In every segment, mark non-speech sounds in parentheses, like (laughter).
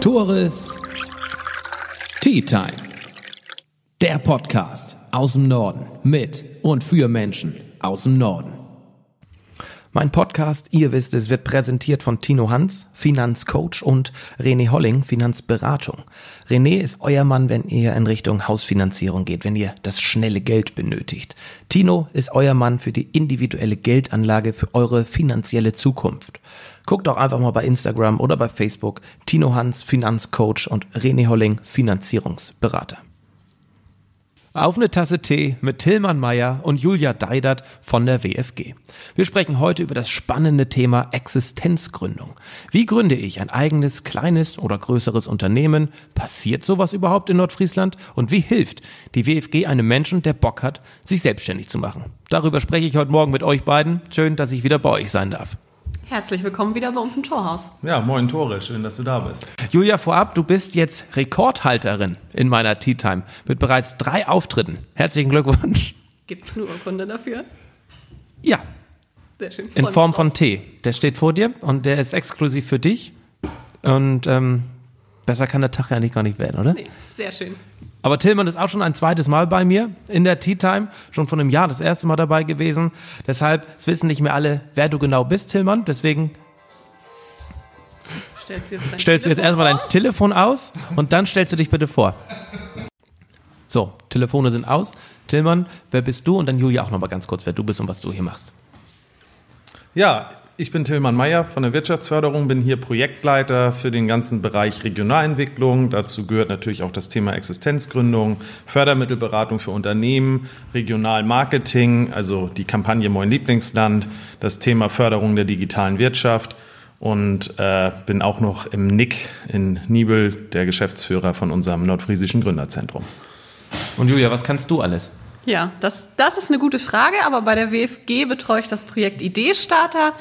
Tores Tea Time. Der Podcast aus dem Norden mit und für Menschen aus dem Norden. Mein Podcast, ihr wisst es, wird präsentiert von Tino Hans, Finanzcoach und René Holling, Finanzberatung. René ist euer Mann, wenn ihr in Richtung Hausfinanzierung geht, wenn ihr das schnelle Geld benötigt. Tino ist euer Mann für die individuelle Geldanlage für eure finanzielle Zukunft. Guckt doch einfach mal bei Instagram oder bei Facebook Tino Hans, Finanzcoach und René Holling, Finanzierungsberater. Auf eine Tasse Tee mit Tillmann Meyer und Julia Deidert von der WFG. Wir sprechen heute über das spannende Thema Existenzgründung. Wie gründe ich ein eigenes, kleines oder größeres Unternehmen? Passiert sowas überhaupt in Nordfriesland? Und wie hilft die WFG einem Menschen, der Bock hat, sich selbstständig zu machen? Darüber spreche ich heute Morgen mit euch beiden. Schön, dass ich wieder bei euch sein darf. Herzlich willkommen wieder bei uns im Torhaus. Ja, moin Tore, schön, dass du da bist. Julia, vorab, du bist jetzt Rekordhalterin in meiner Tea Time mit bereits drei Auftritten. Herzlichen Glückwunsch. Gibt es eine Urkunde dafür? Ja. Sehr schön. In Form von Tee. Der steht vor dir und der ist exklusiv für dich. Und ähm, besser kann der Tag ja nicht gar nicht werden, oder? Nee, sehr schön. Aber Tillmann ist auch schon ein zweites Mal bei mir in der Tea Time, schon vor einem Jahr das erste Mal dabei gewesen. Deshalb wissen nicht mehr alle, wer du genau bist, Tillmann. Deswegen stellst du jetzt, stellst du jetzt erstmal dein Telefon aus und dann stellst du dich bitte vor. So, Telefone sind aus. Tillmann, wer bist du? Und dann Julia auch nochmal ganz kurz, wer du bist und was du hier machst. Ja, ich bin Tillmann Meyer von der Wirtschaftsförderung, bin hier Projektleiter für den ganzen Bereich Regionalentwicklung. Dazu gehört natürlich auch das Thema Existenzgründung, Fördermittelberatung für Unternehmen, Regionalmarketing, also die Kampagne Moin Lieblingsland, das Thema Förderung der digitalen Wirtschaft und äh, bin auch noch im NIC in Nibel, der Geschäftsführer von unserem nordfriesischen Gründerzentrum. Und Julia, was kannst du alles? Ja, das, das ist eine gute Frage, aber bei der WFG betreue ich das Projekt Ideestarter.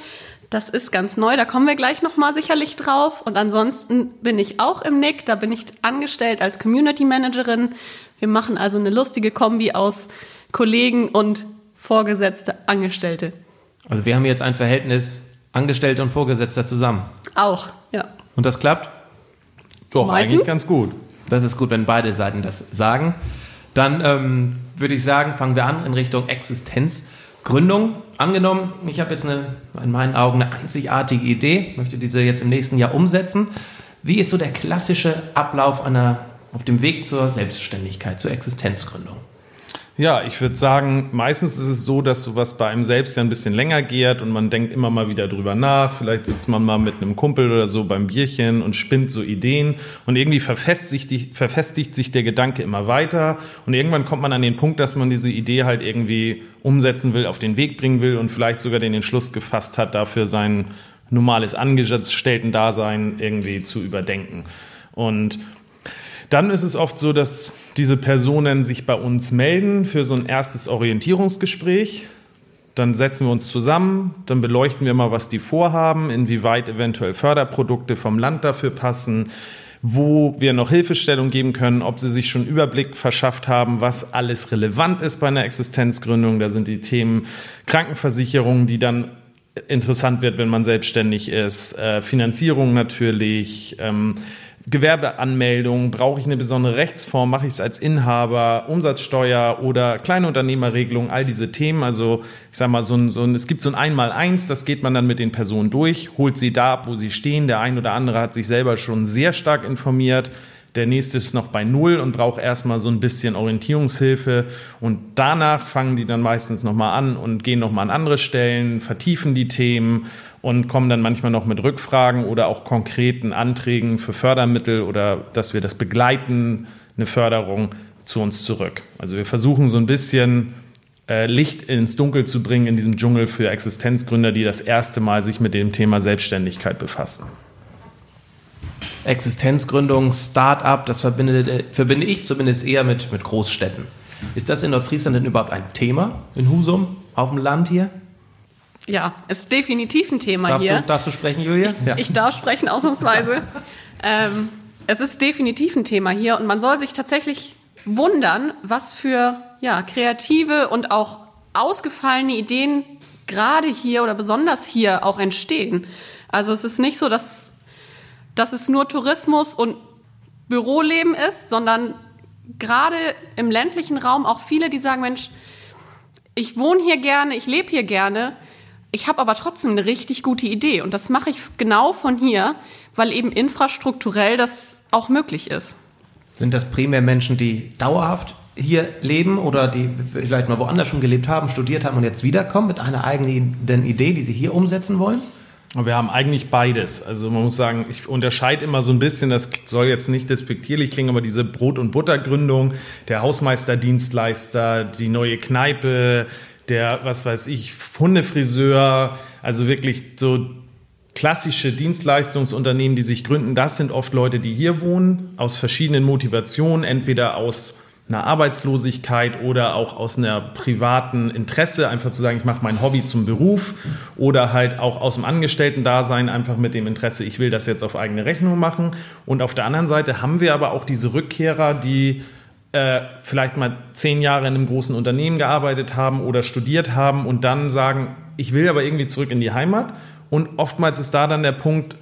Das ist ganz neu, da kommen wir gleich nochmal sicherlich drauf. Und ansonsten bin ich auch im NIC, da bin ich angestellt als Community Managerin. Wir machen also eine lustige Kombi aus Kollegen und Vorgesetzte Angestellte. Also wir haben jetzt ein Verhältnis Angestellte und Vorgesetzter zusammen. Auch, ja. Und das klappt? Doch, Meistens? eigentlich ganz gut. Das ist gut, wenn beide Seiten das sagen. Dann ähm, würde ich sagen, fangen wir an in Richtung Existenzgründung. Angenommen, ich habe jetzt eine, in meinen Augen eine einzigartige Idee, möchte diese jetzt im nächsten Jahr umsetzen. Wie ist so der klassische Ablauf einer, auf dem Weg zur Selbstständigkeit, zur Existenzgründung? Ja, ich würde sagen, meistens ist es so, dass sowas bei einem selbst ja ein bisschen länger geht und man denkt immer mal wieder drüber nach. Vielleicht sitzt man mal mit einem Kumpel oder so beim Bierchen und spinnt so Ideen und irgendwie verfestigt, verfestigt sich der Gedanke immer weiter und irgendwann kommt man an den Punkt, dass man diese Idee halt irgendwie umsetzen will, auf den Weg bringen will und vielleicht sogar den Entschluss gefasst hat, dafür sein normales Angestellten-Dasein irgendwie zu überdenken. Und dann ist es oft so, dass diese Personen sich bei uns melden für so ein erstes Orientierungsgespräch. Dann setzen wir uns zusammen, dann beleuchten wir mal, was die vorhaben, inwieweit eventuell Förderprodukte vom Land dafür passen, wo wir noch Hilfestellung geben können, ob sie sich schon Überblick verschafft haben, was alles relevant ist bei einer Existenzgründung. Da sind die Themen Krankenversicherung, die dann interessant wird, wenn man selbstständig ist, äh, Finanzierung natürlich, ähm, Gewerbeanmeldung, brauche ich eine besondere Rechtsform, mache ich es als Inhaber, Umsatzsteuer oder Kleinunternehmerregelung, all diese Themen. Also ich sage mal, so ein, so ein, es gibt so ein Einmal-Eins, das geht man dann mit den Personen durch, holt sie da ab, wo sie stehen. Der ein oder andere hat sich selber schon sehr stark informiert. Der nächste ist noch bei Null und braucht erstmal so ein bisschen Orientierungshilfe. Und danach fangen die dann meistens nochmal an und gehen nochmal an andere Stellen, vertiefen die Themen und kommen dann manchmal noch mit Rückfragen oder auch konkreten Anträgen für Fördermittel oder dass wir das begleiten, eine Förderung zu uns zurück. Also wir versuchen so ein bisschen äh, Licht ins Dunkel zu bringen in diesem Dschungel für Existenzgründer, die das erste Mal sich mit dem Thema Selbstständigkeit befassen. Existenzgründung, Start-up, das verbinde, äh, verbinde ich zumindest eher mit, mit Großstädten. Ist das in Nordfriesland denn überhaupt ein Thema in Husum, auf dem Land hier? Ja, ist definitiv ein Thema darfst hier. Du, darfst du sprechen, Julia? Ich, ja. ich darf sprechen, ausnahmsweise. ähm, es ist definitiv ein Thema hier und man soll sich tatsächlich wundern, was für ja, kreative und auch ausgefallene Ideen gerade hier oder besonders hier auch entstehen. Also es ist nicht so, dass dass es nur Tourismus und Büroleben ist, sondern gerade im ländlichen Raum auch viele, die sagen, Mensch, ich wohne hier gerne, ich lebe hier gerne, ich habe aber trotzdem eine richtig gute Idee und das mache ich genau von hier, weil eben infrastrukturell das auch möglich ist. Sind das primär Menschen, die dauerhaft hier leben oder die vielleicht mal woanders schon gelebt haben, studiert haben und jetzt wiederkommen mit einer eigenen Idee, die sie hier umsetzen wollen? Wir haben eigentlich beides. Also man muss sagen, ich unterscheide immer so ein bisschen, das soll jetzt nicht despektierlich klingen, aber diese Brot- und Buttergründung, der Hausmeisterdienstleister, die neue Kneipe, der, was weiß ich, Hundefriseur, also wirklich so klassische Dienstleistungsunternehmen, die sich gründen, das sind oft Leute, die hier wohnen, aus verschiedenen Motivationen, entweder aus einer Arbeitslosigkeit oder auch aus einer privaten Interesse, einfach zu sagen, ich mache mein Hobby zum Beruf oder halt auch aus dem Angestellten-Dasein einfach mit dem Interesse, ich will das jetzt auf eigene Rechnung machen. Und auf der anderen Seite haben wir aber auch diese Rückkehrer, die äh, vielleicht mal zehn Jahre in einem großen Unternehmen gearbeitet haben oder studiert haben und dann sagen, ich will aber irgendwie zurück in die Heimat. Und oftmals ist da dann der Punkt,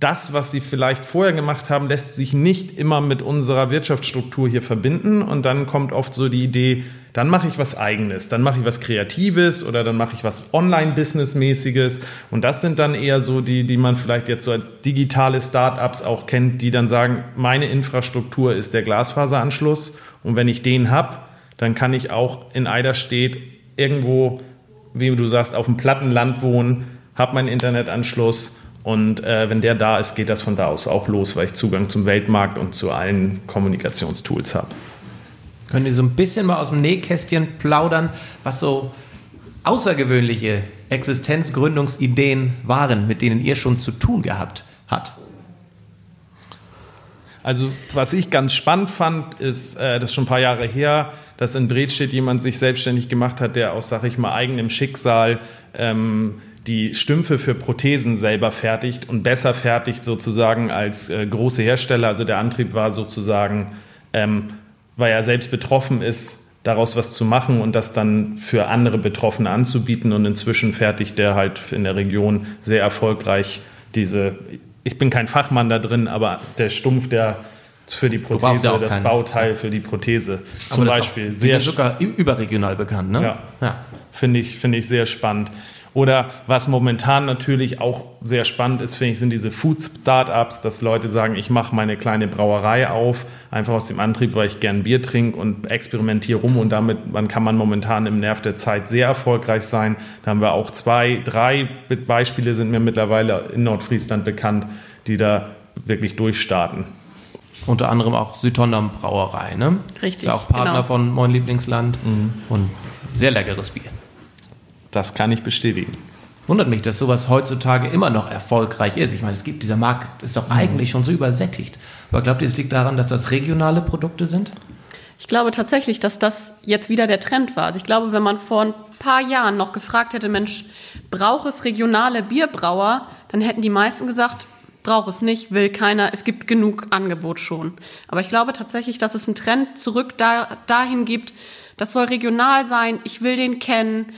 das, was sie vielleicht vorher gemacht haben, lässt sich nicht immer mit unserer Wirtschaftsstruktur hier verbinden. Und dann kommt oft so die Idee, dann mache ich was eigenes, dann mache ich was Kreatives oder dann mache ich was Online-Business-mäßiges. Und das sind dann eher so die, die man vielleicht jetzt so als digitale Startups auch kennt, die dann sagen, meine Infrastruktur ist der Glasfaseranschluss. Und wenn ich den habe, dann kann ich auch in Eiderstedt irgendwo, wie du sagst, auf dem Plattenland wohnen, habe meinen Internetanschluss und äh, wenn der da ist, geht das von da aus auch los, weil ich Zugang zum Weltmarkt und zu allen Kommunikationstools habe. Können Sie so ein bisschen mal aus dem Nähkästchen plaudern, was so außergewöhnliche Existenzgründungsideen waren, mit denen ihr schon zu tun gehabt habt? Also was ich ganz spannend fand, ist, äh, das ist schon ein paar Jahre her, dass in Bredstedt jemand sich selbstständig gemacht hat, der aus, sag ich mal, eigenem Schicksal ähm, die Stümpfe für Prothesen selber fertigt und besser fertigt sozusagen als äh, große Hersteller. Also der Antrieb war sozusagen, ähm, weil er selbst betroffen ist, daraus was zu machen und das dann für andere Betroffene anzubieten. Und inzwischen fertigt der halt in der Region sehr erfolgreich diese, ich bin kein Fachmann da drin, aber der Stumpf, der für die Prothese, ja das keinen. Bauteil für die Prothese zum Beispiel. Auch, sehr sogar überregional bekannt, ne? Ja. ja. Finde ich, finde ich sehr spannend. Oder was momentan natürlich auch sehr spannend ist, finde ich, sind diese Food-Startups, dass Leute sagen, ich mache meine kleine Brauerei auf, einfach aus dem Antrieb, weil ich gern Bier trinke und experimentiere rum und damit man kann man momentan im Nerv der Zeit sehr erfolgreich sein. Da haben wir auch zwei, drei Beispiele sind mir mittlerweile in Nordfriesland bekannt, die da wirklich durchstarten. Unter anderem auch Südtondam Brauerei, ne? Richtig. Ist ja auch Partner genau. von Mein Lieblingsland mhm. und sehr leckeres Bier. Das kann ich bestätigen. Wundert mich, dass sowas heutzutage immer noch erfolgreich ist. Ich meine, es gibt dieser Markt, ist doch eigentlich schon so übersättigt. Aber glaubt ihr, es liegt daran, dass das regionale Produkte sind? Ich glaube tatsächlich, dass das jetzt wieder der Trend war. Also ich glaube, wenn man vor ein paar Jahren noch gefragt hätte, Mensch, braucht es regionale Bierbrauer, dann hätten die meisten gesagt, braucht es nicht, will keiner, es gibt genug Angebot schon. Aber ich glaube tatsächlich, dass es einen Trend zurück da, dahin gibt, das soll regional sein, ich will den kennen,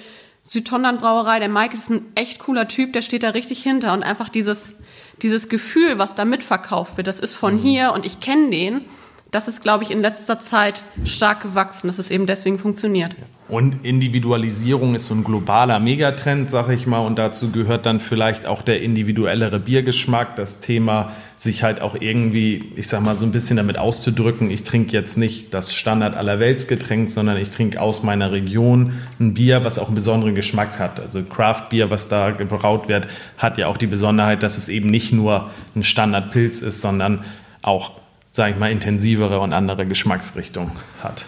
Südtondern Brauerei, der Mike ist ein echt cooler Typ, der steht da richtig hinter und einfach dieses, dieses Gefühl, was da mitverkauft wird, das ist von mhm. hier und ich kenne den das ist, glaube ich, in letzter Zeit stark gewachsen, dass es eben deswegen funktioniert. Und Individualisierung ist so ein globaler Megatrend, sage ich mal. Und dazu gehört dann vielleicht auch der individuellere Biergeschmack, das Thema, sich halt auch irgendwie, ich sag mal, so ein bisschen damit auszudrücken. Ich trinke jetzt nicht das Standard aller Weltsgetränk, sondern ich trinke aus meiner Region ein Bier, was auch einen besonderen Geschmack hat. Also Craft Bier, was da gebraut wird, hat ja auch die Besonderheit, dass es eben nicht nur ein Standardpilz ist, sondern auch sage ich mal, intensivere und andere Geschmacksrichtung hat.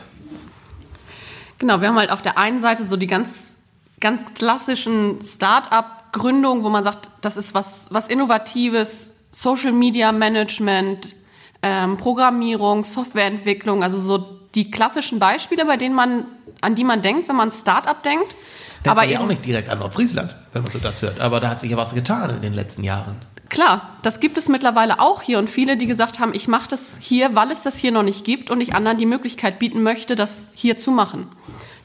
Genau, wir haben halt auf der einen Seite so die ganz, ganz klassischen Start-up-Gründungen, wo man sagt, das ist was, was Innovatives, Social Media Management, ähm, Programmierung, Softwareentwicklung, also so die klassischen Beispiele, bei denen man, an die man denkt, wenn man Start-up denkt. Denkt aber ja auch nicht direkt an Nordfriesland, wenn man so das hört. Aber da hat sich ja was getan in den letzten Jahren. Klar, das gibt es mittlerweile auch hier und viele, die gesagt haben, ich mache das hier, weil es das hier noch nicht gibt und ich anderen die Möglichkeit bieten möchte, das hier zu machen.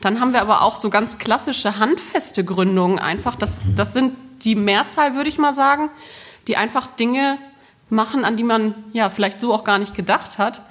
Dann haben wir aber auch so ganz klassische handfeste Gründungen einfach. Das, das sind die Mehrzahl, würde ich mal sagen, die einfach Dinge machen, an die man ja vielleicht so auch gar nicht gedacht hat.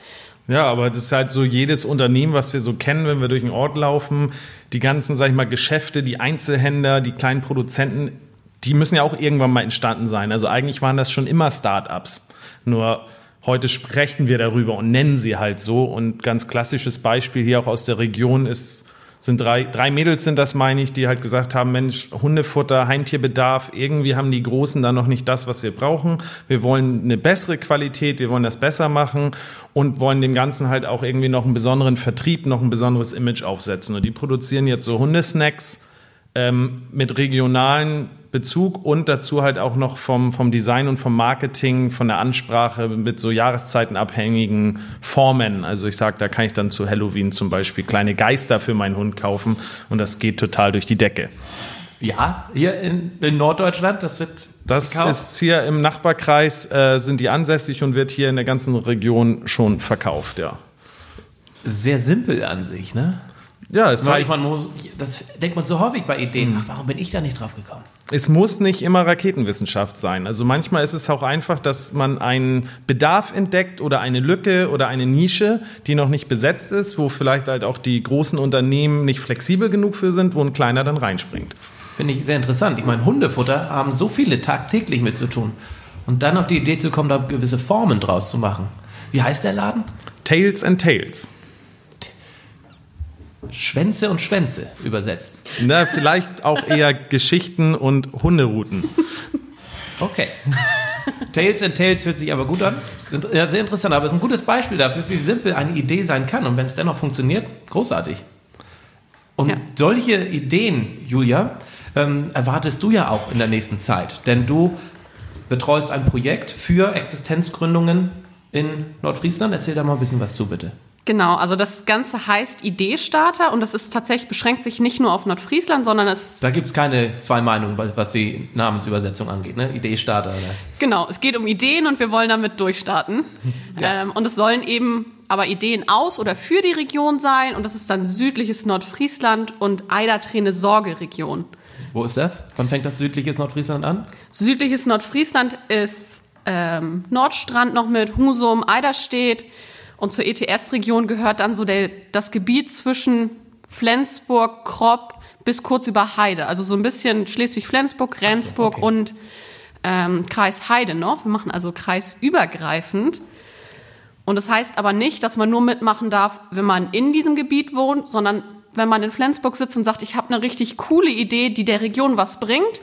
Ja, aber das ist halt so jedes Unternehmen, was wir so kennen, wenn wir durch den Ort laufen, die ganzen, sag ich mal, Geschäfte, die Einzelhändler, die kleinen Produzenten, die müssen ja auch irgendwann mal entstanden sein. Also eigentlich waren das schon immer Start-ups. Nur heute sprechen wir darüber und nennen sie halt so. Und ganz klassisches Beispiel hier auch aus der Region ist sind drei, drei Mädels sind das, meine ich, die halt gesagt haben, Mensch, Hundefutter, Heimtierbedarf, irgendwie haben die Großen da noch nicht das, was wir brauchen. Wir wollen eine bessere Qualität, wir wollen das besser machen und wollen dem Ganzen halt auch irgendwie noch einen besonderen Vertrieb, noch ein besonderes Image aufsetzen. Und die produzieren jetzt so Hundesnacks ähm, mit regionalen Bezug und dazu halt auch noch vom, vom Design und vom Marketing, von der Ansprache mit so jahreszeitenabhängigen Formen. Also ich sage, da kann ich dann zu Halloween zum Beispiel kleine Geister für meinen Hund kaufen und das geht total durch die Decke. Ja, hier in, in Norddeutschland, das wird. Das gekauft. ist hier im Nachbarkreis, äh, sind die ansässig und wird hier in der ganzen Region schon verkauft, ja. Sehr simpel an sich, ne? Ja, es Weil man muss, das denkt man so häufig bei Ideen. Ach, warum bin ich da nicht drauf gekommen? Es muss nicht immer Raketenwissenschaft sein. Also manchmal ist es auch einfach, dass man einen Bedarf entdeckt oder eine Lücke oder eine Nische, die noch nicht besetzt ist, wo vielleicht halt auch die großen Unternehmen nicht flexibel genug für sind, wo ein kleiner dann reinspringt. Finde ich sehr interessant. Ich meine, Hundefutter haben so viele tagtäglich mit zu tun. Und dann auf die Idee zu kommen, da gewisse Formen draus zu machen. Wie heißt der Laden? Tails and Tails. Schwänze und Schwänze übersetzt. Na, vielleicht auch eher Geschichten und Hunderouten. Okay. Tales and Tales hört sich aber gut an. Ja, sehr interessant, aber es ist ein gutes Beispiel dafür, wie simpel eine Idee sein kann. Und wenn es dennoch funktioniert, großartig. Und ja. solche Ideen, Julia, ähm, erwartest du ja auch in der nächsten Zeit. Denn du betreust ein Projekt für Existenzgründungen in Nordfriesland. Erzähl da mal ein bisschen was zu, bitte. Genau, also das Ganze heißt Ideestarter und das ist tatsächlich, beschränkt sich nicht nur auf Nordfriesland, sondern es. Da gibt es keine zwei Meinungen, was die Namensübersetzung angeht, ne? Ideestarter oder was? Genau, es geht um Ideen und wir wollen damit durchstarten. (laughs) Ja. Ähm, und es sollen eben aber Ideen aus oder für die Region sein und das ist dann südliches Nordfriesland und Eiderträne Sorgeregion. Wo ist das? Wann fängt das südliches Nordfriesland an? Südliches Nordfriesland ist ähm, Nordstrand noch mit Husum, Eiderstedt. Und zur ETS-Region gehört dann so der, das Gebiet zwischen Flensburg, Kropp bis kurz über Heide. Also so ein bisschen Schleswig-Flensburg, Rendsburg so, okay. und ähm, Kreis Heide noch. Wir machen also kreisübergreifend. Und das heißt aber nicht, dass man nur mitmachen darf, wenn man in diesem Gebiet wohnt, sondern wenn man in Flensburg sitzt und sagt, ich habe eine richtig coole Idee, die der Region was bringt,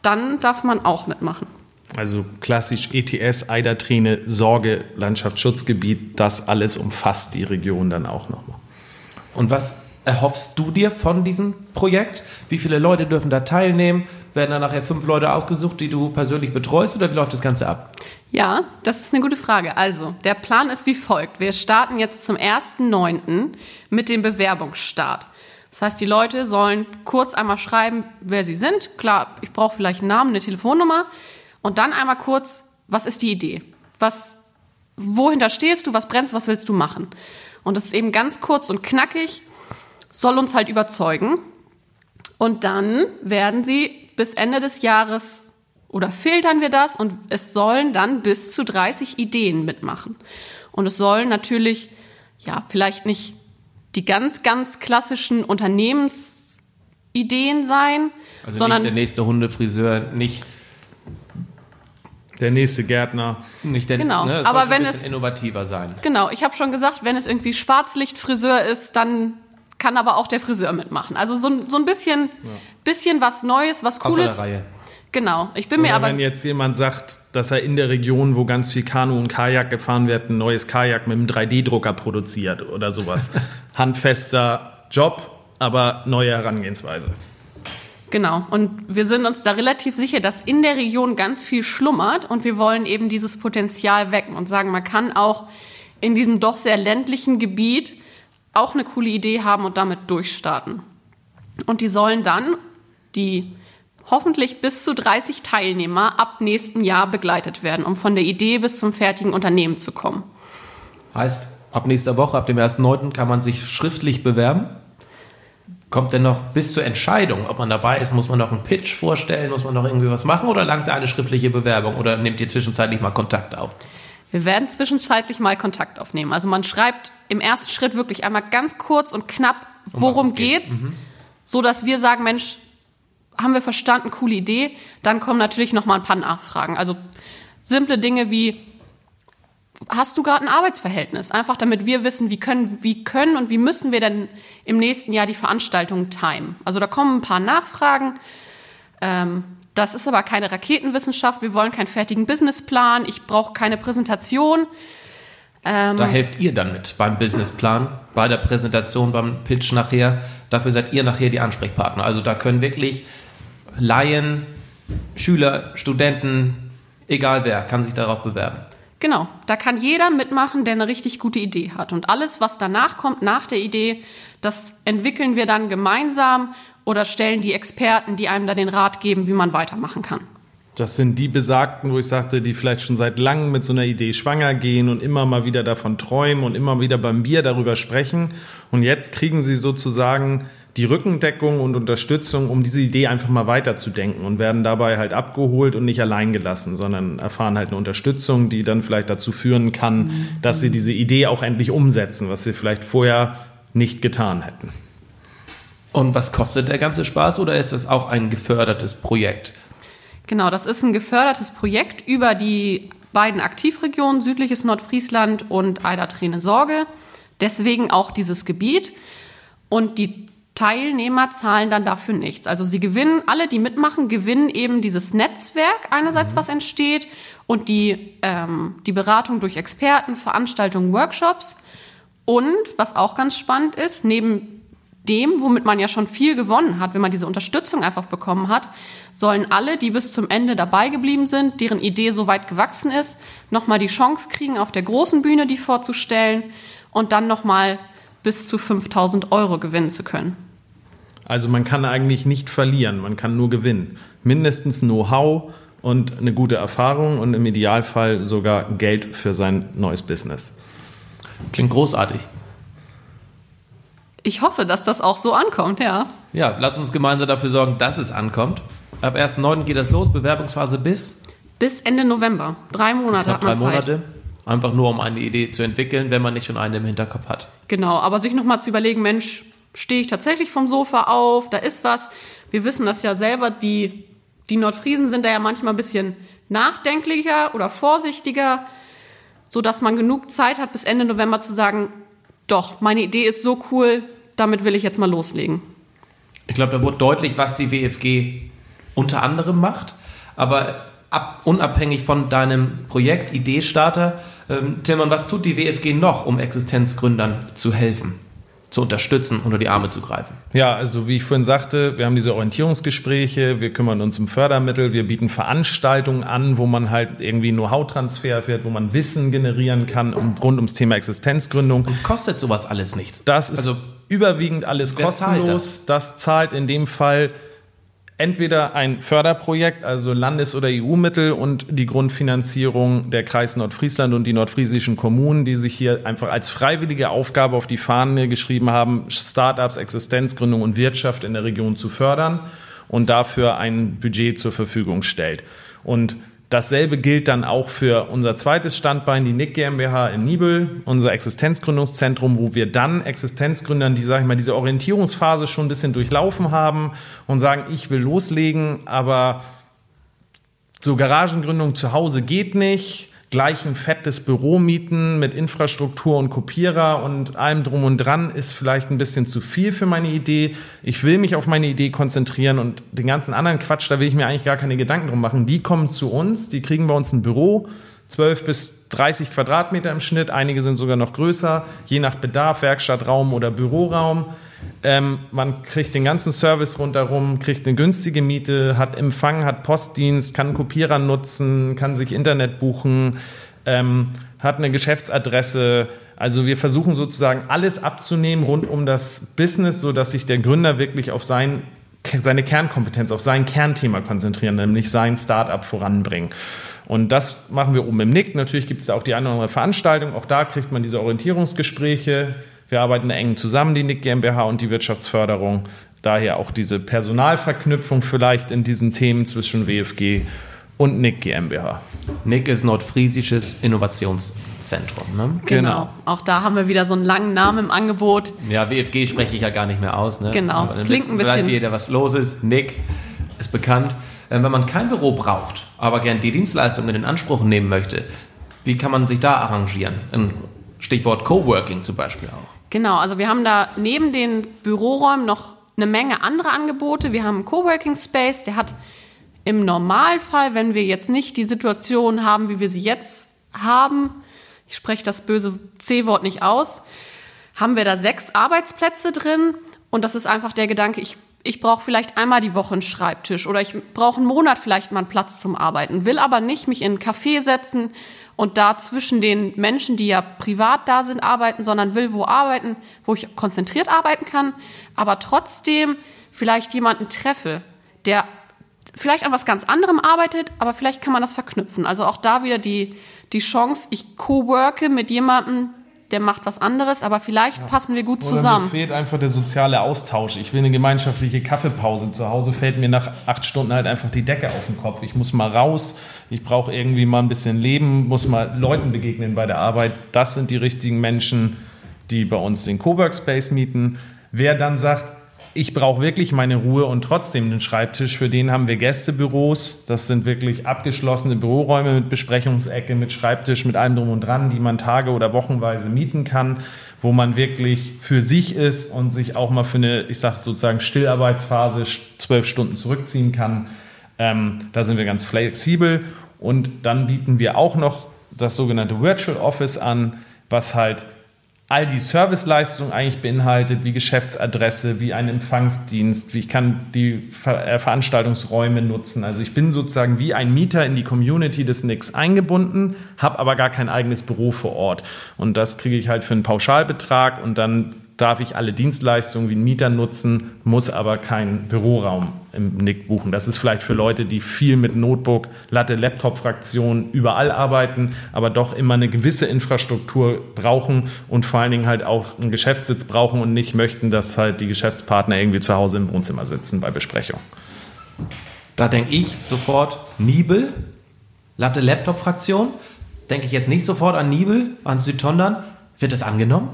dann darf man auch mitmachen. Also klassisch ETS, Eiderträne, Sorge, Landschaftsschutzgebiet, das alles umfasst die Region dann auch nochmal. Und was erhoffst du dir von diesem Projekt? Wie viele Leute dürfen da teilnehmen? Werden da nachher fünf Leute ausgesucht, die du persönlich betreust oder wie läuft das Ganze ab? Ja, das ist eine gute Frage. Also, der Plan ist wie folgt. Wir starten jetzt zum 1.9. mit dem Bewerbungsstart. Das heißt, die Leute sollen kurz einmal schreiben, wer sie sind. Klar, ich brauche vielleicht einen Namen, eine Telefonnummer. Und dann einmal kurz, was ist die Idee? Was, wohinter stehst du? Was brennst? Was willst du machen? Und das ist eben ganz kurz und knackig, soll uns halt überzeugen. Und dann werden sie bis Ende des Jahres oder filtern wir das und es sollen dann bis zu 30 Ideen mitmachen. Und es sollen natürlich, ja, vielleicht nicht die ganz, ganz klassischen Unternehmensideen sein, also sondern nicht der nächste Hundefriseur, nicht der nächste Gärtner. Nicht der, genau. Ne, aber wenn es innovativer sein. Genau, ich habe schon gesagt, wenn es irgendwie Schwarzlichtfriseur ist, dann kann aber auch der Friseur mitmachen. Also so, so ein bisschen, ja. bisschen was Neues, was Cooles. Außer der Reihe. Genau, ich bin Oder mir aber. Wenn jetzt jemand sagt, dass er in der Region, wo ganz viel Kanu und Kajak gefahren wird, ein neues Kajak mit einem 3D-Drucker produziert oder sowas. (laughs) Handfester Job, aber neue Herangehensweise. Genau. Und wir sind uns da relativ sicher, dass in der Region ganz viel schlummert und wir wollen eben dieses Potenzial wecken und sagen, man kann auch in diesem doch sehr ländlichen Gebiet auch eine coole Idee haben und damit durchstarten. Und die sollen dann die hoffentlich bis zu 30 Teilnehmer ab nächstem Jahr begleitet werden, um von der Idee bis zum fertigen Unternehmen zu kommen. Heißt, ab nächster Woche, ab dem 1.9. kann man sich schriftlich bewerben? Kommt denn noch bis zur Entscheidung, ob man dabei ist, muss man noch einen Pitch vorstellen, muss man noch irgendwie was machen oder langt da eine schriftliche Bewerbung oder nehmt ihr zwischenzeitlich mal Kontakt auf? Wir werden zwischenzeitlich mal Kontakt aufnehmen. Also man schreibt im ersten Schritt wirklich einmal ganz kurz und knapp, worum um geht. geht's, mhm. so dass wir sagen, Mensch, haben wir verstanden, coole Idee. Dann kommen natürlich noch mal ein paar Nachfragen. Also simple Dinge wie hast du gerade ein Arbeitsverhältnis? Einfach damit wir wissen, wie können, wie können und wie müssen wir denn im nächsten Jahr die Veranstaltung timen? Also da kommen ein paar Nachfragen. Ähm, das ist aber keine Raketenwissenschaft. Wir wollen keinen fertigen Businessplan. Ich brauche keine Präsentation. Ähm, da helft ihr dann mit beim Businessplan, bei der Präsentation, beim Pitch nachher. Dafür seid ihr nachher die Ansprechpartner. Also da können wirklich Laien, Schüler, Studenten, egal wer, kann sich darauf bewerben. Genau, da kann jeder mitmachen, der eine richtig gute Idee hat. Und alles, was danach kommt, nach der Idee, das entwickeln wir dann gemeinsam oder stellen die Experten, die einem da den Rat geben, wie man weitermachen kann. Das sind die Besagten, wo ich sagte, die vielleicht schon seit langem mit so einer Idee schwanger gehen und immer mal wieder davon träumen und immer wieder beim Bier darüber sprechen. Und jetzt kriegen sie sozusagen die Rückendeckung und Unterstützung, um diese Idee einfach mal weiterzudenken und werden dabei halt abgeholt und nicht allein gelassen, sondern erfahren halt eine Unterstützung, die dann vielleicht dazu führen kann, mhm. dass sie diese Idee auch endlich umsetzen, was sie vielleicht vorher nicht getan hätten. Und was kostet der ganze Spaß oder ist das auch ein gefördertes Projekt? Genau, das ist ein gefördertes Projekt über die beiden Aktivregionen, südliches Nordfriesland und Eider-Träne-Sorge. Deswegen auch dieses Gebiet. Und die Teilnehmer zahlen dann dafür nichts. Also sie gewinnen, alle, die mitmachen, gewinnen eben dieses Netzwerk einerseits, mhm. was entsteht und die, ähm, die Beratung durch Experten, Veranstaltungen, Workshops. Und was auch ganz spannend ist, neben dem, womit man ja schon viel gewonnen hat, wenn man diese Unterstützung einfach bekommen hat, sollen alle, die bis zum Ende dabei geblieben sind, deren Idee so weit gewachsen ist, nochmal die Chance kriegen, auf der großen Bühne die vorzustellen und dann nochmal bis zu 5000 Euro gewinnen zu können. Also man kann eigentlich nicht verlieren, man kann nur gewinnen. Mindestens Know-how und eine gute Erfahrung und im Idealfall sogar Geld für sein neues Business. Klingt großartig. Ich hoffe, dass das auch so ankommt, ja. Ja, lass uns gemeinsam dafür sorgen, dass es ankommt. Ab 1.9. geht das los, Bewerbungsphase bis? Bis Ende November. Drei Monate hat man drei Zeit. Monate. Einfach nur, um eine Idee zu entwickeln, wenn man nicht schon eine im Hinterkopf hat. Genau, aber sich nochmal zu überlegen, Mensch, stehe ich tatsächlich vom Sofa auf, da ist was. Wir wissen das ja selber, die, die Nordfriesen sind da ja manchmal ein bisschen nachdenklicher oder vorsichtiger, so dass man genug Zeit hat, bis Ende November zu sagen, doch, meine Idee ist so cool, damit will ich jetzt mal loslegen. Ich glaube, da wurde deutlich, was die WFG unter anderem macht, aber ab, unabhängig von deinem Projekt Ideestarter, ähm, Timon, was tut die WFG noch, um Existenzgründern zu helfen? Zu unterstützen, unter die Arme zu greifen? Ja, also wie ich vorhin sagte, wir haben diese Orientierungsgespräche, wir kümmern uns um Fördermittel, wir bieten Veranstaltungen an, wo man halt irgendwie Know-how-Transfer fährt, wo man Wissen generieren kann um, rund ums Thema Existenzgründung. Und kostet sowas alles nichts? Das ist also, überwiegend alles kostenlos. Das? das zahlt in dem Fall entweder ein Förderprojekt, also Landes- oder EU-Mittel und die Grundfinanzierung der Kreis Nordfriesland und die nordfriesischen Kommunen, die sich hier einfach als freiwillige Aufgabe auf die Fahne geschrieben haben, Startups, Existenzgründung und Wirtschaft in der Region zu fördern und dafür ein Budget zur Verfügung stellt. Und Dasselbe gilt dann auch für unser zweites Standbein, die NIC GmbH in Nibel, unser Existenzgründungszentrum, wo wir dann Existenzgründern, die, sag ich mal, diese Orientierungsphase schon ein bisschen durchlaufen haben und sagen, ich will loslegen, aber so Garagengründung zu Hause geht nicht gleich ein fettes Büro mieten mit Infrastruktur und Kopierer und allem drum und dran ist vielleicht ein bisschen zu viel für meine Idee. Ich will mich auf meine Idee konzentrieren und den ganzen anderen Quatsch, da will ich mir eigentlich gar keine Gedanken drum machen. Die kommen zu uns, die kriegen bei uns ein Büro, 12 bis 30 Quadratmeter im Schnitt, einige sind sogar noch größer, je nach Bedarf, Werkstattraum oder Büroraum. Ähm, man kriegt den ganzen Service rundherum, kriegt eine günstige Miete, hat Empfang, hat Postdienst, kann Kopierer nutzen, kann sich Internet buchen, ähm, hat eine Geschäftsadresse. Also wir versuchen sozusagen alles abzunehmen rund um das Business, so dass sich der Gründer wirklich auf sein, seine Kernkompetenz, auf sein Kernthema konzentrieren, nämlich sein Startup voranbringen. Und das machen wir oben im Nick. Natürlich gibt es da auch die eine oder andere Veranstaltung. Auch da kriegt man diese Orientierungsgespräche. Wir Wir arbeiten eng zusammen, die NIC GmbH und die Wirtschaftsförderung. Daher auch diese Personalverknüpfung vielleicht in diesen Themen zwischen WFG und NIC GmbH. NIC ist Nordfriesisches Innovationszentrum. Ne? Genau. genau. Auch da haben wir wieder so einen langen Namen im Angebot. Ja, WFG spreche ich ja gar nicht mehr aus. Ne? Genau. Klingt ein bisschen. weiß jeder, was los ist. NIC ist bekannt. Äh, wenn man kein Büro braucht, aber gern die Dienstleistungen in Anspruch nehmen möchte, wie kann man sich da arrangieren? Stichwort Coworking zum Beispiel auch. Genau, also wir haben da neben den Büroräumen noch eine Menge andere Angebote. Wir haben einen Coworking Space, der hat im Normalfall, wenn wir jetzt nicht die Situation haben, wie wir sie jetzt haben, ich spreche das böse C-Wort nicht aus, haben wir da sechs Arbeitsplätze drin und das ist einfach der Gedanke, ich, ich brauche vielleicht einmal die Woche einen Schreibtisch oder ich brauche einen Monat vielleicht mal einen Platz zum Arbeiten, will aber nicht mich in einen Café setzen und da zwischen den Menschen, die ja privat da sind, arbeiten, sondern will wo arbeiten, wo ich konzentriert arbeiten kann, aber trotzdem vielleicht jemanden treffe, der vielleicht an was ganz anderem arbeitet, aber vielleicht kann man das verknüpfen. Also auch da wieder die, die Chance, ich co-worke mit jemandem, der macht was anderes, aber vielleicht ja. passen wir gut Oder zusammen. Mir fehlt einfach der soziale Austausch. Ich will eine gemeinschaftliche Kaffeepause. Zu Hause fällt mir nach acht Stunden halt einfach die Decke auf den Kopf. Ich muss mal raus. Ich brauche irgendwie mal ein bisschen Leben, muss mal Leuten begegnen bei der Arbeit. Das sind die richtigen Menschen, die bei uns den Coworkspace mieten. Wer dann sagt, ich brauche wirklich meine Ruhe und trotzdem den Schreibtisch. Für den haben wir Gästebüros. Das sind wirklich abgeschlossene Büroräume mit Besprechungsecke, mit Schreibtisch, mit allem drum und dran, die man tage- oder wochenweise mieten kann, wo man wirklich für sich ist und sich auch mal für eine, ich sage sozusagen Stillarbeitsphase zwölf Stunden zurückziehen kann. Ähm, da sind wir ganz flexibel. Und dann bieten wir auch noch das sogenannte Virtual Office an, was halt all die Serviceleistungen eigentlich beinhaltet, wie Geschäftsadresse, wie ein Empfangsdienst, wie ich kann die Ver äh, Veranstaltungsräume nutzen. Also ich bin sozusagen wie ein Mieter in die Community des Nix eingebunden, habe aber gar kein eigenes Büro vor Ort. Und das kriege ich halt für einen Pauschalbetrag und dann darf ich alle Dienstleistungen wie ein Mieter nutzen, muss aber keinen Büroraum im Nick buchen. Das ist vielleicht für Leute, die viel mit Notebook, Latte, Laptop-Fraktion überall arbeiten, aber doch immer eine gewisse Infrastruktur brauchen und vor allen Dingen halt auch einen Geschäftssitz brauchen und nicht möchten, dass halt die Geschäftspartner irgendwie zu Hause im Wohnzimmer sitzen bei Besprechung. Da denke ich sofort Nibel, Latte, Laptop-Fraktion. Denke ich jetzt nicht sofort an Nibel, an Südtondern. Wird das angenommen?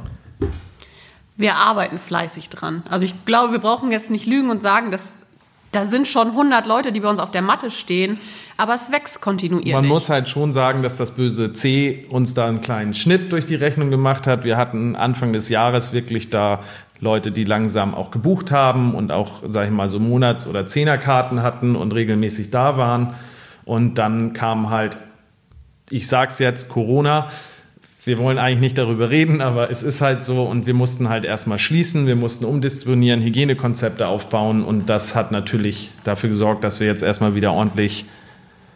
wir arbeiten fleißig dran. Also ich glaube, wir brauchen jetzt nicht lügen und sagen, dass da sind schon 100 Leute, die bei uns auf der Matte stehen, aber es wächst kontinuierlich. Man muss halt schon sagen, dass das böse C uns da einen kleinen Schnitt durch die Rechnung gemacht hat. Wir hatten Anfang des Jahres wirklich da Leute, die langsam auch gebucht haben und auch, sag ich mal, so Monats- oder Zehnerkarten hatten und regelmäßig da waren. Und dann kam halt, ich sag's jetzt, Corona wir wollen eigentlich nicht darüber reden, aber es ist halt so und wir mussten halt erstmal schließen, wir mussten umdisponieren, Hygienekonzepte aufbauen und das hat natürlich dafür gesorgt, dass wir jetzt erstmal wieder ordentlich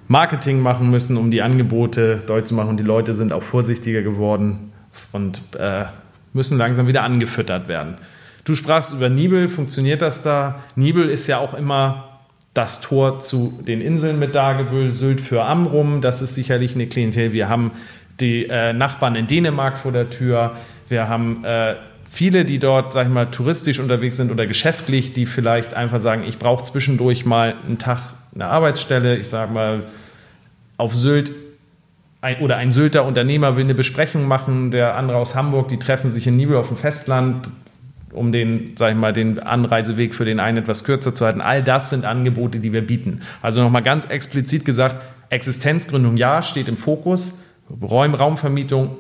Marketing machen müssen, um die Angebote deutlich zu machen und die Leute sind auch vorsichtiger geworden und äh, müssen langsam wieder angefüttert werden. Du sprachst über Nibel, funktioniert das da? Nibel ist ja auch immer das Tor zu den Inseln mit Dagebüll, Sylt für Amrum, das ist sicherlich eine Klientel. Wir haben die äh, Nachbarn in Dänemark vor der Tür. Wir haben äh, viele, die dort, sag ich mal, touristisch unterwegs sind oder geschäftlich, die vielleicht einfach sagen, ich brauche zwischendurch mal einen Tag eine Arbeitsstelle. Ich sage mal, auf Sylt ein, oder ein Sylter Unternehmer will eine Besprechung machen, der andere aus Hamburg, die treffen sich in Nibel auf dem Festland, um den, sag ich mal, den Anreiseweg für den einen etwas kürzer zu halten. All das sind Angebote, die wir bieten. Also nochmal ganz explizit gesagt, Existenzgründung ja, steht im Fokus. Räum, Raumvermietung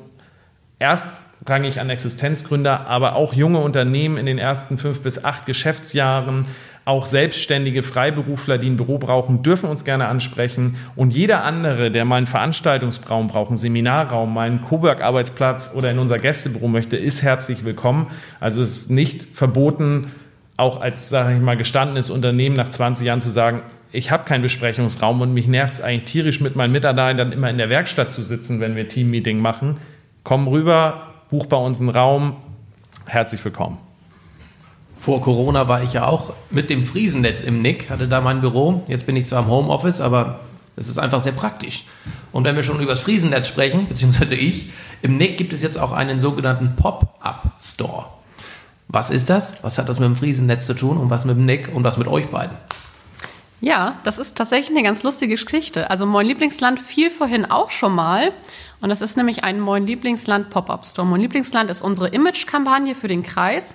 erstrangig an Existenzgründer, aber auch junge Unternehmen in den ersten fünf bis acht Geschäftsjahren, auch selbstständige Freiberufler, die ein Büro brauchen, dürfen uns gerne ansprechen. Und jeder andere, der mal einen Veranstaltungsraum braucht, einen Seminarraum, mal einen Cowork-Arbeitsplatz oder in unser Gästebüro möchte, ist herzlich willkommen. Also es ist nicht verboten, auch als, sage ich mal, gestandenes Unternehmen nach 20 Jahren zu sagen, ich habe keinen Besprechungsraum und mich nervt es eigentlich tierisch mit meinen Mitarbeitern immer in der Werkstatt zu sitzen, wenn wir Teammeeting machen. Komm rüber, buch bei uns einen Raum. Herzlich willkommen. Vor Corona war ich ja auch mit dem Friesennetz im Nick, hatte da mein Büro. Jetzt bin ich zwar im Homeoffice, aber es ist einfach sehr praktisch. Und wenn wir schon über das Friesennetz sprechen, (laughs) beziehungsweise ich, im Nick gibt es jetzt auch einen sogenannten Pop-up Store. Was ist das? Was hat das mit dem Friesennetz zu tun und was mit dem Nick und was mit euch beiden? Ja, das ist tatsächlich eine ganz lustige Geschichte. Also Moin Lieblingsland fiel vorhin auch schon mal. Und das ist nämlich ein Moin Lieblingsland Pop-Up Store. Moin Lieblingsland ist unsere Image-Kampagne für den Kreis.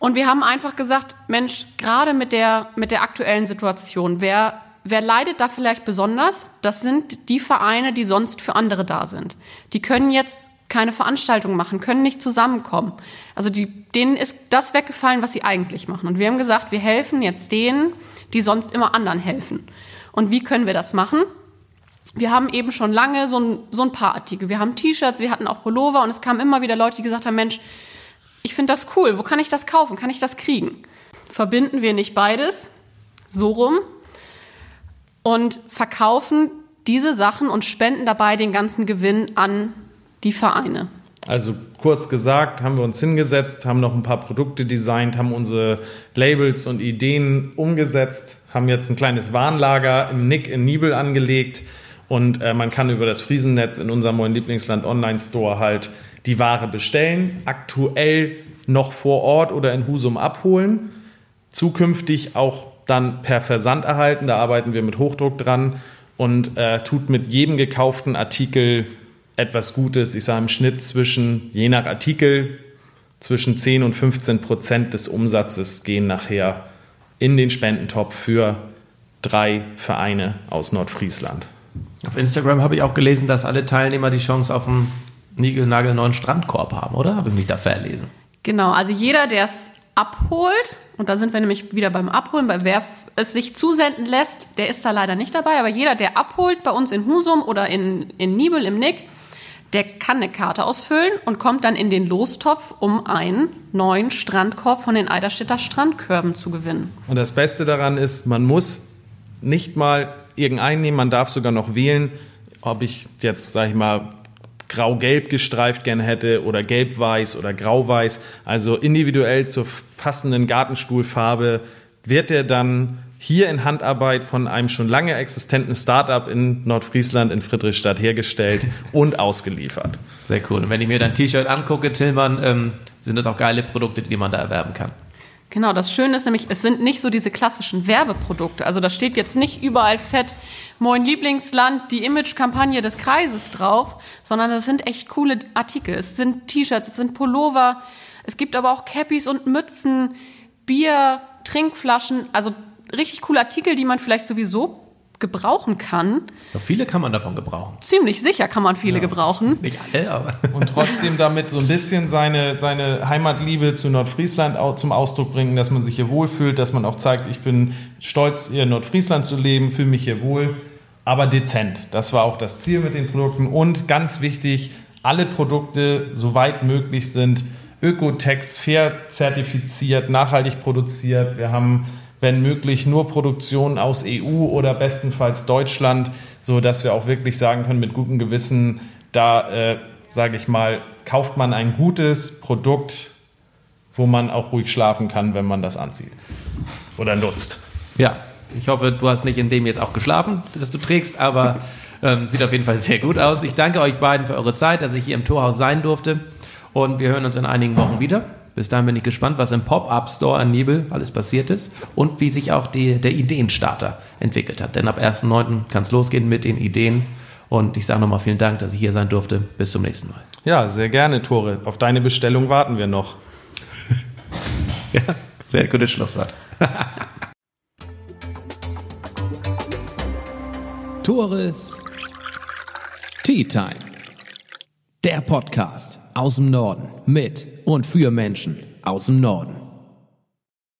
Und wir haben einfach gesagt, Mensch, gerade mit der, mit der aktuellen Situation, wer, wer leidet da vielleicht besonders? Das sind die Vereine, die sonst für andere da sind. Die können jetzt keine Veranstaltung machen, können nicht zusammenkommen. Also die, denen ist das weggefallen, was sie eigentlich machen. Und wir haben gesagt, wir helfen jetzt denen, die sonst immer anderen helfen. Und wie können wir das machen? Wir haben eben schon lange so ein, so ein paar Artikel. Wir haben T-Shirts, wir hatten auch Pullover und es kamen immer wieder Leute, die gesagt haben, Mensch, ich finde das cool, wo kann ich das kaufen, kann ich das kriegen? Verbinden wir nicht beides, so rum, und verkaufen diese Sachen und spenden dabei den ganzen Gewinn an die Vereine. Also kurz gesagt, haben wir uns hingesetzt, haben noch ein paar Produkte designt, haben unsere Labels und Ideen umgesetzt, haben jetzt ein kleines Warnlager im Nick in Nibel angelegt und äh, man kann über das Friesennetz in unserem neuen Lieblingsland Online Store halt die Ware bestellen, aktuell noch vor Ort oder in Husum abholen, zukünftig auch dann per Versand erhalten, da arbeiten wir mit Hochdruck dran und äh, tut mit jedem gekauften Artikel etwas Gutes. Ich sage im Schnitt zwischen, je nach Artikel, zwischen 10 und 15 Prozent des Umsatzes gehen nachher in den Spendentopf für drei Vereine aus Nordfriesland. Auf Instagram habe ich auch gelesen, dass alle Teilnehmer die Chance auf einen niegelnagelneuen Strandkorb haben, oder? Habe ich mich da verlesen? Genau, also jeder, der es abholt, und da sind wir nämlich wieder beim Abholen, bei wer es sich zusenden lässt, der ist da leider nicht dabei, aber jeder, der abholt bei uns in Husum oder in, in Nibel im Nick, der kann eine Karte ausfüllen und kommt dann in den Lostopf, um einen neuen Strandkorb von den Eiderstädter Strandkörben zu gewinnen. Und das Beste daran ist, man muss nicht mal irgendeinen nehmen, man darf sogar noch wählen, ob ich jetzt, sag ich mal, grau-gelb gestreift gerne hätte oder gelb-weiß oder grau-weiß. Also individuell zur passenden Gartenstuhlfarbe wird er dann hier in Handarbeit von einem schon lange existenten Startup in Nordfriesland in Friedrichstadt hergestellt (laughs) und ausgeliefert. Sehr cool. Und wenn ich mir dein T-Shirt angucke, Tillmann, ähm, sind das auch geile Produkte, die man da erwerben kann. Genau, das Schöne ist nämlich, es sind nicht so diese klassischen Werbeprodukte. Also da steht jetzt nicht überall fett Moin Lieblingsland, die Image-Kampagne des Kreises drauf, sondern das sind echt coole Artikel. Es sind T-Shirts, es sind Pullover, es gibt aber auch Cappies und Mützen, Bier, Trinkflaschen, also richtig coole Artikel, die man vielleicht sowieso gebrauchen kann. Ja, viele kann man davon gebrauchen. Ziemlich sicher kann man viele ja. gebrauchen. (laughs) Nicht alle, aber. (laughs) Und trotzdem damit so ein bisschen seine, seine Heimatliebe zu Nordfriesland zum Ausdruck bringen, dass man sich hier wohlfühlt, dass man auch zeigt, ich bin stolz, hier in Nordfriesland zu leben, fühle mich hier wohl, aber dezent. Das war auch das Ziel mit den Produkten. Und ganz wichtig, alle Produkte, soweit möglich sind, Ökotex fair zertifiziert, nachhaltig produziert. Wir haben wenn möglich nur Produktion aus EU oder bestenfalls Deutschland, so dass wir auch wirklich sagen können mit gutem Gewissen, da äh, sage ich mal, kauft man ein gutes Produkt, wo man auch ruhig schlafen kann, wenn man das anzieht oder nutzt. Ja, ich hoffe, du hast nicht in dem jetzt auch geschlafen, das du trägst, aber (laughs) ähm, sieht auf jeden Fall sehr gut aus. Ich danke euch beiden für eure Zeit, dass ich hier im Torhaus sein durfte und wir hören uns in einigen Wochen wieder. Bis dahin bin ich gespannt, was im Pop-Up-Store in Nibel alles passiert ist und wie sich auch die, der Ideenstarter entwickelt hat. Denn ab 1.9. kann es losgehen mit den Ideen. Und ich sage nochmal vielen Dank, dass ich hier sein durfte. Bis zum nächsten Mal. Ja, sehr gerne, Tore. Auf deine Bestellung warten wir noch. (laughs) ja, sehr gutes Schlusswort. (laughs) Tores Tea Time. Der Podcast aus dem Norden mit und für Menschen aus dem Norden.